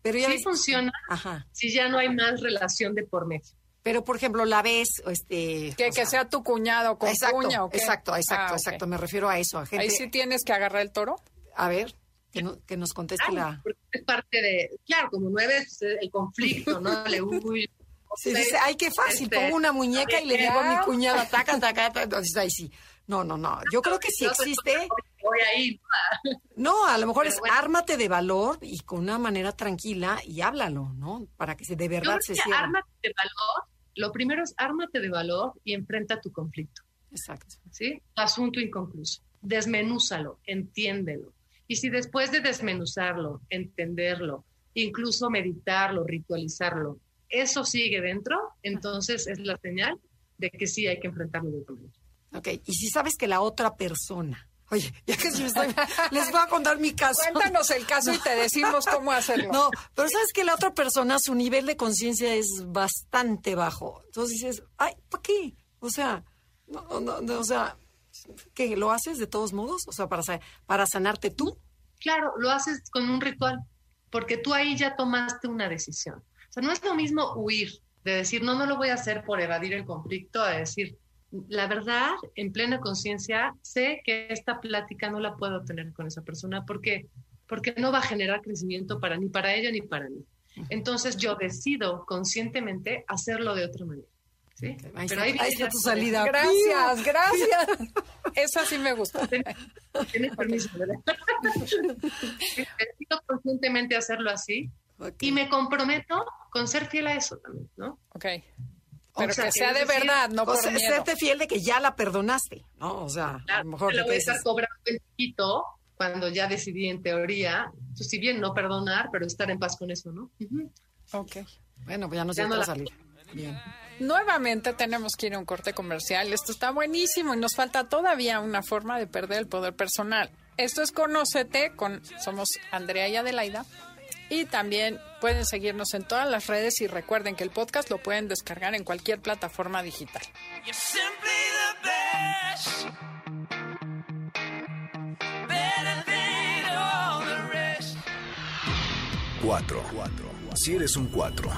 pero ya sí ves- funciona Ajá. si ya no hay más relación de por medio. Pero, por ejemplo, la ves, este... Que, que sea, sea tu cuñado con exacto, cuña o qué? exacto, exacto, Ah, ok. exacto. Me refiero a eso, a gente... Ahí sí tienes que agarrar el toro. A ver, que, no- que nos conteste Claro, la... porque es parte de, claro, como nueve es el conflicto, ¿no? Le huye. Sí, dice, ay, qué fácil, Este, pongo una muñeca y le digo a mi cuñada, taca, taca, taca. Entonces, ahí sí. No, no, no. Yo creo que sí existe. Voy ahí. No, a lo mejor Pero es bueno. ármate de valor y con una manera tranquila y háblalo, ¿no? Para que se de Yo verdad creo se que cierre. ármate de valor. Lo primero es ármate de valor y enfrenta tu conflicto. Exacto. ¿sí? Asunto inconcluso. Desmenúzalo, entiéndelo. Y si después de desmenuzarlo, entenderlo, incluso meditarlo, ritualizarlo, eso sigue dentro, entonces es la señal de que sí hay que enfrentarlo de. Ok, y si sabes que la otra persona... Oye, ya que sí me estoy- les voy a contar mi caso. Cuéntanos el caso y te decimos cómo hacerlo. No, pero sabes que la otra persona, su nivel de conciencia es bastante bajo. Entonces dices, ay, ¿para qué? O sea, no, no, no, o sea, ¿qué? ¿Lo haces de todos modos? O sea, para, para sanarte tú. Claro, lo haces con un ritual, porque tú ahí ya tomaste una decisión. O sea, no es lo mismo huir, de decir, no, no lo voy a hacer por evadir el conflicto, a decir, la verdad, en plena conciencia, sé que esta plática no la puedo tener con esa persona porque, porque no va a generar crecimiento para ni para ella ni para mí. Entonces yo decido conscientemente hacerlo de otra manera. ¿sí? Ahí Pero está, ahí ahí está ya tu salida. Gracias, gracias. Esa sí me gusta. Tienes permiso, ¿verdad? Decido conscientemente hacerlo así y me comprometo con ser fiel a eso también, ¿no? Ok. Pero O sea, que sea de decir, verdad, no O por sea, miedo. serte fiel de que ya la perdonaste, ¿no? O sea, a lo mejor la voy a estar dices, cobrando en chiquito cuando ya decidí en teoría, pues si bien no perdonar, pero estar en paz con eso, ¿no? Ujú. Ok. bueno, pues ya nos Ya no la- salida. Bien. Nuevamente tenemos que ir a un corte comercial. Esto está buenísimo y nos falta todavía una forma de perder el poder personal. Esto es Conócete, con, somos Andrea y Adelaida. Y también pueden seguirnos en todas las redes y recuerden que el podcast lo pueden descargar en cualquier plataforma digital. 4. Si eres un 4,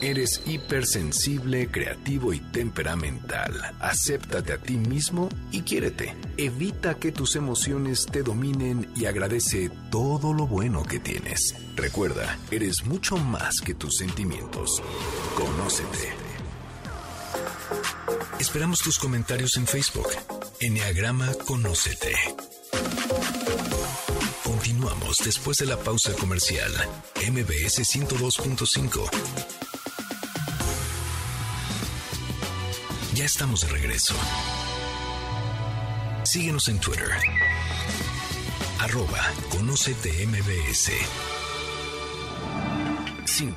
eres hipersensible, creativo y temperamental. Acéptate a ti mismo y quiérete. Evita que tus emociones te dominen y agradece todo lo bueno que tienes. Recuerda, eres mucho más que tus sentimientos. Conócete. Esperamos tus comentarios en Facebook. Enneagrama Conócete. Continuamos después de la pausa comercial. MBS 102.5. Ya estamos de regreso. Síguenos en Twitter. Arroba Conócete MBS. 5.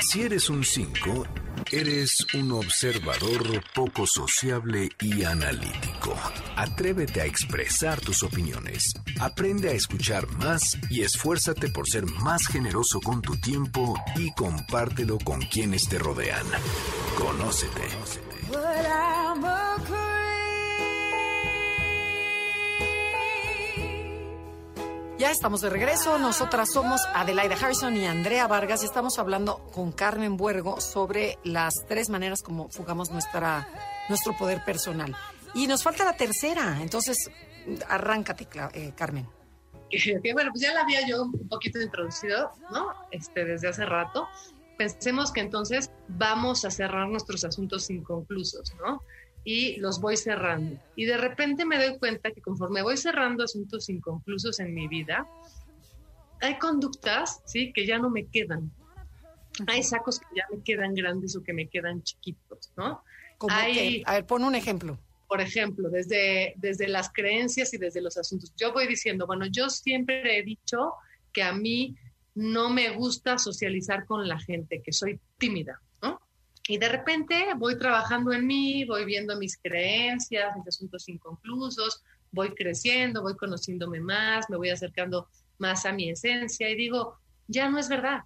Si eres un 5, eres un observador poco sociable y analítico. Atrévete a expresar tus opiniones. Aprende a escuchar más y esfuérzate por ser más generoso con tu tiempo y compártelo con quienes te rodean. Conócete. Ya estamos de regreso. Nosotras somos Adelaida Harrison y Andrea Vargas y estamos hablando con Carmen Buergo sobre las tres maneras como fugamos nuestra, nuestro poder personal. Y nos falta la tercera. Entonces, arráncate, eh, Carmen. que, bueno, pues ya la había yo un poquito introducido, ¿no? Este, desde hace rato. Pensemos que entonces vamos a cerrar nuestros asuntos inconclusos, ¿no? Y los voy cerrando. Y de repente me doy cuenta que conforme voy cerrando asuntos inconclusos en mi vida, hay conductas, ¿sí? Que ya no me quedan. Hay sacos que ya me quedan grandes o que me quedan chiquitos, ¿no? Como Hay- que, a ver, pon un ejemplo. por ejemplo, desde, desde las creencias y desde los asuntos. Yo voy diciendo, bueno, yo siempre he dicho que a mí no me gusta socializar con la gente, que soy tímida. Y de repente voy trabajando en mí, voy viendo mis creencias, mis asuntos inconclusos, voy creciendo, voy conociéndome más, me voy acercando más a mi esencia y digo, ya no es verdad,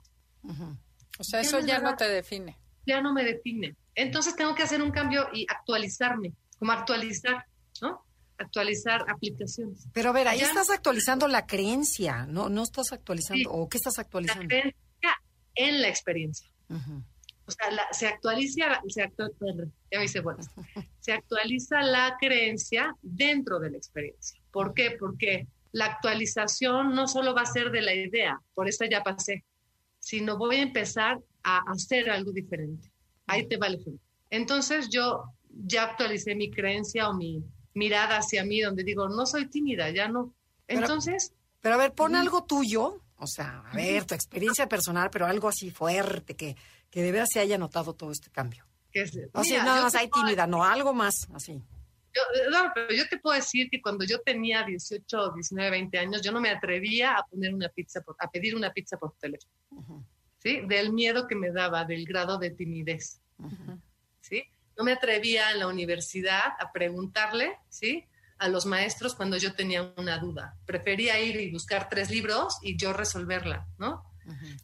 O sea, Ya eso no es ya no verdad. te define. ya no me define. Entonces tengo que hacer un cambio y actualizarme, como actualizar, ¿no? Actualizar aplicaciones. Pero a ver, ahí Ya- estás actualizando la creencia, ¿no? No estás actualizando. Sí. ¿O qué estás La actualizando? creencia en la experiencia. Ujú. O sea, la- se actualiza, se actu- perdón, ya me hice buenas. Se actualiza la creencia dentro de la experiencia. ¿Por qué? Porque la actualización no solo va a ser de la idea, por esta ya pasé, sino voy a empezar a hacer algo diferente. Ahí te va el ejemplo. Entonces yo ya actualicé mi creencia o mi mirada hacia mí, donde digo, no soy tímida, ya no. Pero- Entonces, Pero a ver, pon algo tuyo, o sea, a ver, tu experiencia personal, pero algo así fuerte, que, que de veras se haya notado todo este cambio. que es, O sea, mira, nada más hay tímida, no, algo más, así. Yo, no, pero yo te puedo decir que cuando yo tenía 18, 19, 20 años, yo no me atrevía a poner una pizza, por- a pedir una pizza por teléfono, ¿sí? Del miedo que me daba, del grado de timidez, ¿sí? No me atrevía en la universidad a preguntarle, ¿sí? A los maestros cuando yo tenía una duda. Prefería ir y buscar tres libros y yo resolverla, ¿no?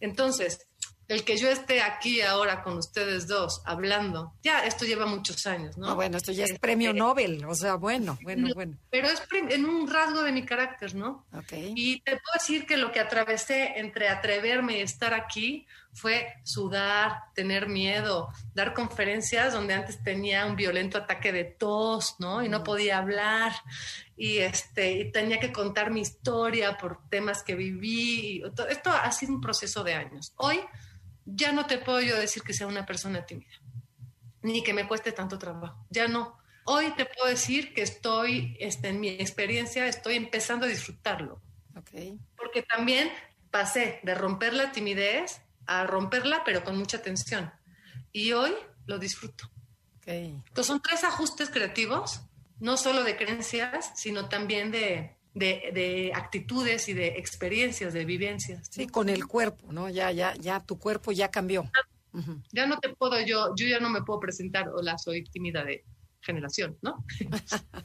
Entonces, el que yo esté aquí ahora con ustedes dos hablando, ya esto lleva muchos años, ¿no? No, bueno, esto ya es Este, premio Nobel, o sea, bueno, bueno, bueno. Pero es en un rasgo de mi carácter, ¿no? Ok. Y te puedo decir que lo que atravesé entre atreverme y estar aquí fue sudar, tener miedo, dar conferencias donde antes tenía un violento ataque de tos, ¿no? Y no podía hablar y este y tenía que contar mi historia por temas que viví. y to- esto ha sido un proceso de años. Hoy ya no te puedo yo decir que sea una persona tímida, ni que me cueste tanto trabajo. Ya no. Hoy te puedo decir que estoy, este, en mi experiencia, estoy empezando a disfrutarlo Ok. porque también pasé de romper la timidez a romperla, pero con mucha tensión. Y hoy lo disfruto. ok. Entonces son tres ajustes creativos, no solo de creencias, sino también de, de- de actitudes y de experiencias, de vivencias. Sí, con el cuerpo, ¿no? Ya, ya, ya, tu cuerpo ya cambió. Ujú. Ya no te puedo yo, yo ya no me puedo presentar, hola, soy tímida de generación, ¿no?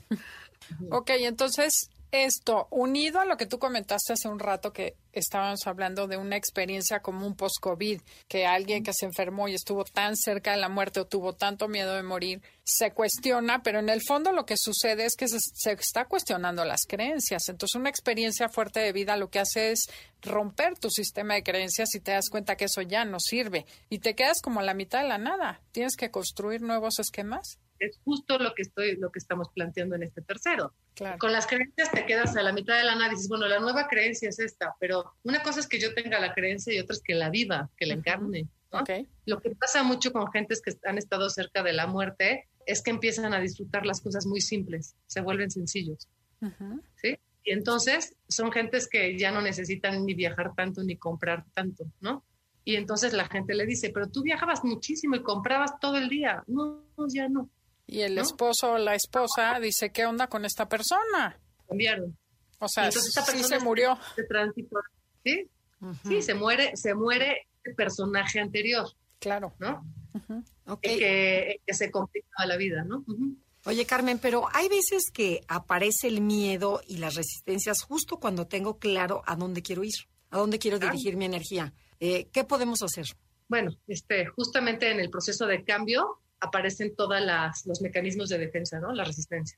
Ok, entonces esto, unido a lo que tú comentaste hace un rato que estábamos hablando de una experiencia como un post-COVID, que alguien que se enfermó y estuvo tan cerca de la muerte o tuvo tanto miedo de morir, se cuestiona, pero en el fondo lo que sucede es que se, se está cuestionando las creencias. Entonces, una experiencia fuerte de vida lo que hace es romper tu sistema de creencias y te das cuenta que eso ya no sirve y te quedas como a la mitad de la nada. Tienes que construir nuevos esquemas. Es justo lo que estoy, lo que estamos planteando en este tercero. Claro. Con las creencias te quedas a la mitad del análisis. Bueno, la nueva creencia es esta, pero una cosa es que yo tenga la creencia y otra es que la viva, que la encarne. ¿no? Ok. Lo que pasa mucho con gentes que han estado cerca de la muerte es que empiezan a disfrutar las cosas muy simples, se vuelven sencillos. ¿sí? Y entonces son gentes que ya no necesitan ni viajar tanto ni comprar tanto, ¿no? Y entonces la gente le dice, pero tú viajabas muchísimo y comprabas todo el día. No, ya no. Y el ¿No? esposo o la esposa dice, ¿qué onda con esta persona? Cambiaron. O sea, Entonces, esta sí persona se murió. De tránsito. ¿Sí? Sí, se muere, se muere el personaje anterior, Claro. ¿no? Ok. El que, el que se complicaba la vida, ¿no? Oye, Carmen, pero hay veces que aparece el miedo y las resistencias justo cuando tengo claro a dónde quiero ir, a dónde quiero Claro. dirigir mi energía. Eh, ¿Qué podemos hacer? Bueno, este, justamente en el proceso de cambio aparecen todos los mecanismos de defensa, ¿no? La resistencia.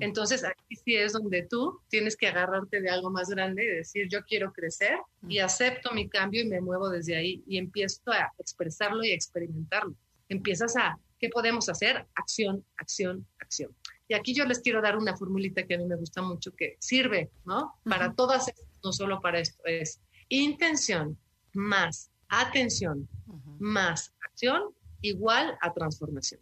Entonces, aquí sí es donde tú tienes que agarrarte de algo más grande y decir, yo quiero crecer y acepto mi cambio y me muevo desde ahí y empiezo a expresarlo y a experimentarlo. Empiezas a, ¿qué podemos hacer? Acción, acción, acción. Y aquí yo les quiero dar una formulita que a mí me gusta mucho, que sirve, ¿no? Para todas, no solo para esto, es intención más atención más acción igual a transformación.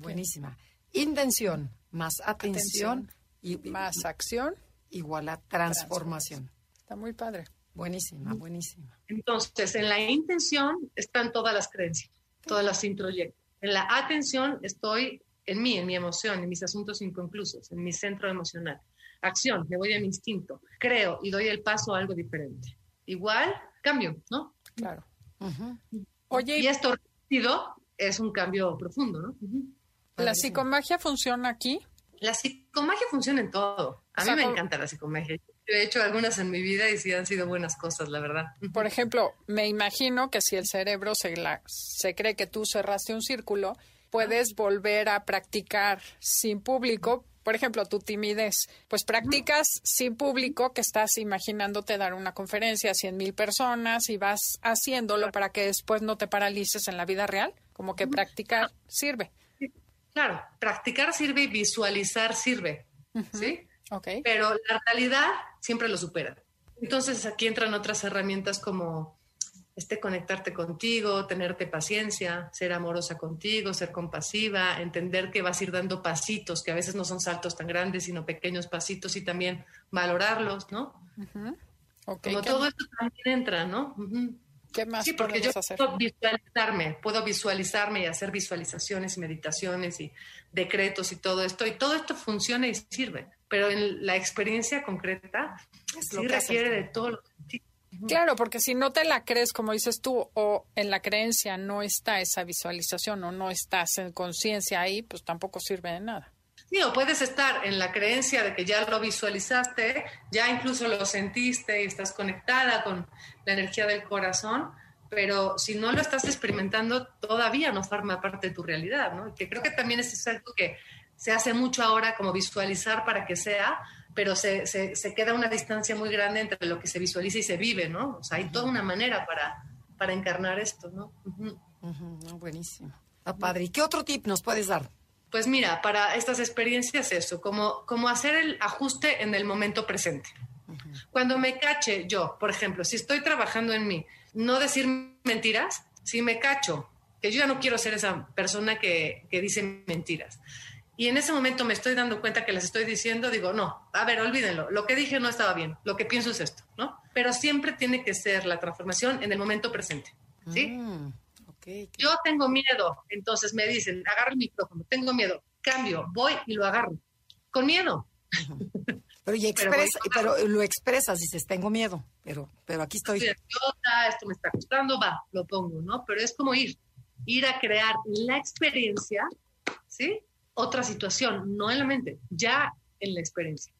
Buenísima. Intención más atención, y, Más acción. igual a transformación. Está muy padre. Buenísima, buenísima. Entonces, en la intención están todas las creencias, todas las introyectos. En la atención estoy en mí, en mi emoción, en mis asuntos inconclusos, en mi centro emocional. Acción, me voy a mi instinto. Creo y doy el paso a algo diferente. Igual, cambio, ¿no? Claro. Oye, ¿y esto es un cambio profundo, ¿no? ¿la psicomagia funciona aquí? La psicomagia funciona en todo. A O sea, mí me encanta la psicomagia. Yo he hecho algunas en mi vida y sí han sido buenas cosas, la verdad. Por ejemplo, me imagino que si el cerebro se, la- se cree que tú cerraste un círculo, puedes volver a practicar sin público. Por ejemplo, tu timidez, pues practicas sin público que estás imaginándote dar una conferencia a 100 mil personas y vas haciéndolo para que después no te paralices en la vida real. Como que practicar sirve. Claro, practicar sirve y visualizar sirve, ¿sí? Ok. Pero la realidad siempre lo supera. Entonces aquí entran otras herramientas como este conectarte contigo, tenerte paciencia, ser amorosa contigo, ser compasiva, entender que vas a ir dando pasitos, que a veces no son saltos tan grandes, sino pequeños pasitos y también valorarlos, ¿no? Ok, Como ¿qué, todo esto también entra, ¿no? Qué más Sí, porque yo hacer? puedo visualizarme, puedo visualizarme y hacer visualizaciones y meditaciones y decretos y todo esto, y todo esto funciona y sirve, pero en la experiencia concreta Es lo sí que requiere de cambio. todo lo sentidos. Claro, porque si no te la crees, como dices tú, o en la creencia no está esa visualización o no estás en conciencia ahí, pues tampoco sirve de nada. Sí, o puedes estar en la creencia de que ya lo visualizaste, ya incluso lo sentiste y estás conectada con la energía del corazón, pero si no lo estás experimentando, todavía no forma parte de tu realidad, ¿no? Que creo que también es algo que se hace mucho ahora, como visualizar para que sea, pero se, se, se queda una distancia muy grande entre lo que se visualiza y se vive, ¿no? O sea, hay toda una manera para, para encarnar esto, no, buenísimo. Está padre. ¿Y qué otro tip nos puedes dar? Pues mira, para estas experiencias eso, como, como hacer el ajuste en el momento presente. Cuando me cache yo, por ejemplo, si estoy trabajando en mí, no decir mentiras, si me cacho, que yo ya no quiero ser esa persona que, que dice mentiras. Y en ese momento me estoy dando cuenta que les estoy diciendo, digo, no, a ver, olvídenlo, lo que dije no estaba bien, lo que pienso es esto, ¿no? Pero siempre tiene que ser la transformación en el momento presente, ¿sí? Mm, ok. qué- Yo tengo miedo, entonces me dicen, agarra el micrófono, tengo miedo, cambio, voy y lo agarro. Con miedo. Pero, y Pero expresa- voy- pero lo expresas, dices, tengo miedo, pero, pero aquí estoy. Estoy ansiosa, esto me está costando, va, lo pongo, ¿no? Pero es como ir, ir a crear la experiencia, ¿sí? Otra situación, no en la mente, ya en la experiencia.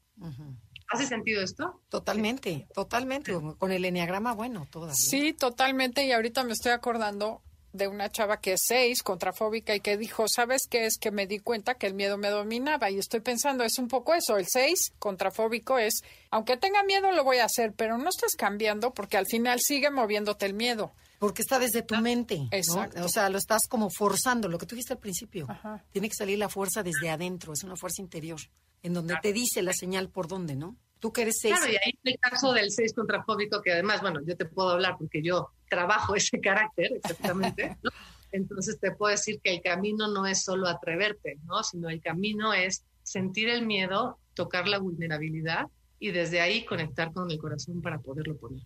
¿Hace sentido esto? Totalmente, totalmente. Con el enneagrama, bueno, todas. Sí, totalmente. Y ahorita me estoy acordando de una chava que es seis, contrafóbica, y que dijo, ¿sabes qué es? Que me di cuenta que el miedo me dominaba. Y estoy pensando, es un poco eso. El seis, contrafóbico, es, aunque tenga miedo, lo voy a hacer, pero no estás cambiando porque al final sigue moviéndote el miedo. Porque está desde tu mente. ¿no? Exacto. O sea, lo estás como forzando, lo que tú dijiste al principio. Ajá. Tiene que salir la fuerza desde adentro, es una fuerza interior, en donde te dice la señal por dónde, ¿no? Tú que eres seis. Claro, y ahí el caso del 6 contrafóbico, que además, bueno, yo te puedo hablar porque yo trabajo ese carácter, exactamente. ¿no? Entonces te puedo decir que el camino no es solo atreverte, ¿no? Sino el camino es sentir el miedo, tocar la vulnerabilidad y desde ahí conectar con el corazón para poderlo poner.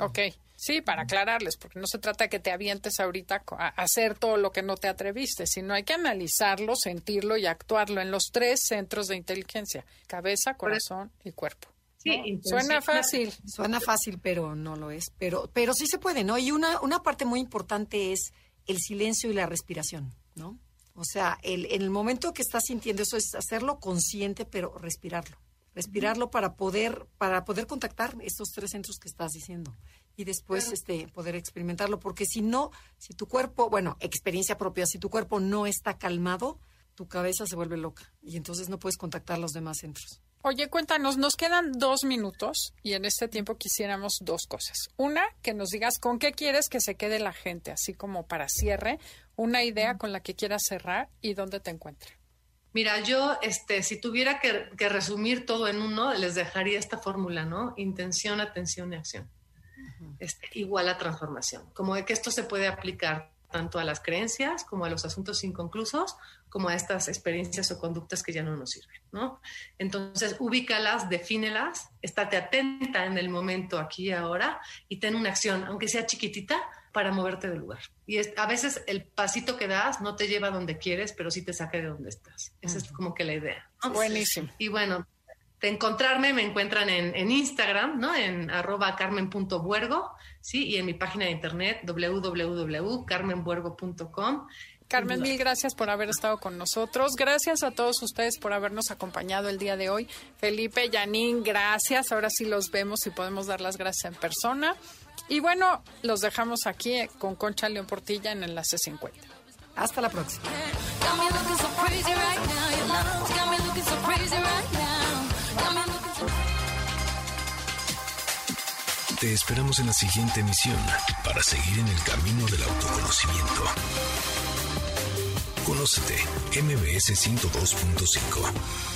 Ok, sí, para aclararles, porque no se trata de que te avientes ahorita a hacer todo lo que no te atreviste, sino hay que analizarlo, sentirlo y actuarlo en los tres centros de inteligencia, cabeza, corazón y cuerpo. Sí. Suena fácil. Suena fácil, pero no lo es. Pero, pero sí se puede, ¿no? Y una, una parte muy importante es el silencio y la respiración, ¿no? O sea, el, en el momento que estás sintiendo eso es hacerlo consciente, pero respirarlo. Respirarlo para poder, para poder contactar estos tres centros que estás diciendo. Y después este, poder experimentarlo. Porque si no, si tu cuerpo, bueno, experiencia propia, si tu cuerpo no está calmado, tu cabeza se vuelve loca. Y entonces no puedes contactar los demás centros. Oye, cuéntanos, nos quedan dos minutos y en este tiempo quisiéramos dos cosas. Una, que nos digas con qué quieres que se quede la gente, así como para cierre, una idea con la que quieras cerrar y dónde te encuentre. Mira, yo, este, si tuviera que, que resumir todo en uno, les dejaría esta fórmula, ¿no? Intención, atención y acción. Este, igual a transformación. Como de que esto se puede aplicar tanto a las creencias como a los asuntos inconclusos, como a estas experiencias o conductas que ya no nos sirven, ¿no? Entonces, ubícalas, defínelas, estate atenta en el momento aquí y ahora y ten una acción, aunque sea chiquitita, para moverte del lugar. Y es- a veces el pasito que das no te lleva a donde quieres, pero sí te saca de donde estás. Esa es como que la idea. ¿no? Buenísimo. Y bueno, de encontrarme me encuentran en, en Instagram, ¿no? En arroba carmen.buergo, ¿sí? Y en mi página de internet www.carmenbuergo.com. Carmen, mil gracias por haber estado con nosotros. Gracias a todos ustedes por habernos acompañado el día de hoy. Felipe, Yanín, gracias. Ahora sí los vemos y podemos dar las gracias en persona. Y bueno, los dejamos aquí eh, con Concha León Portilla en Enlace 50. Hasta la próxima. Te esperamos en la siguiente emisión para seguir en el camino del autoconocimiento. Conócete, MBS 102.5.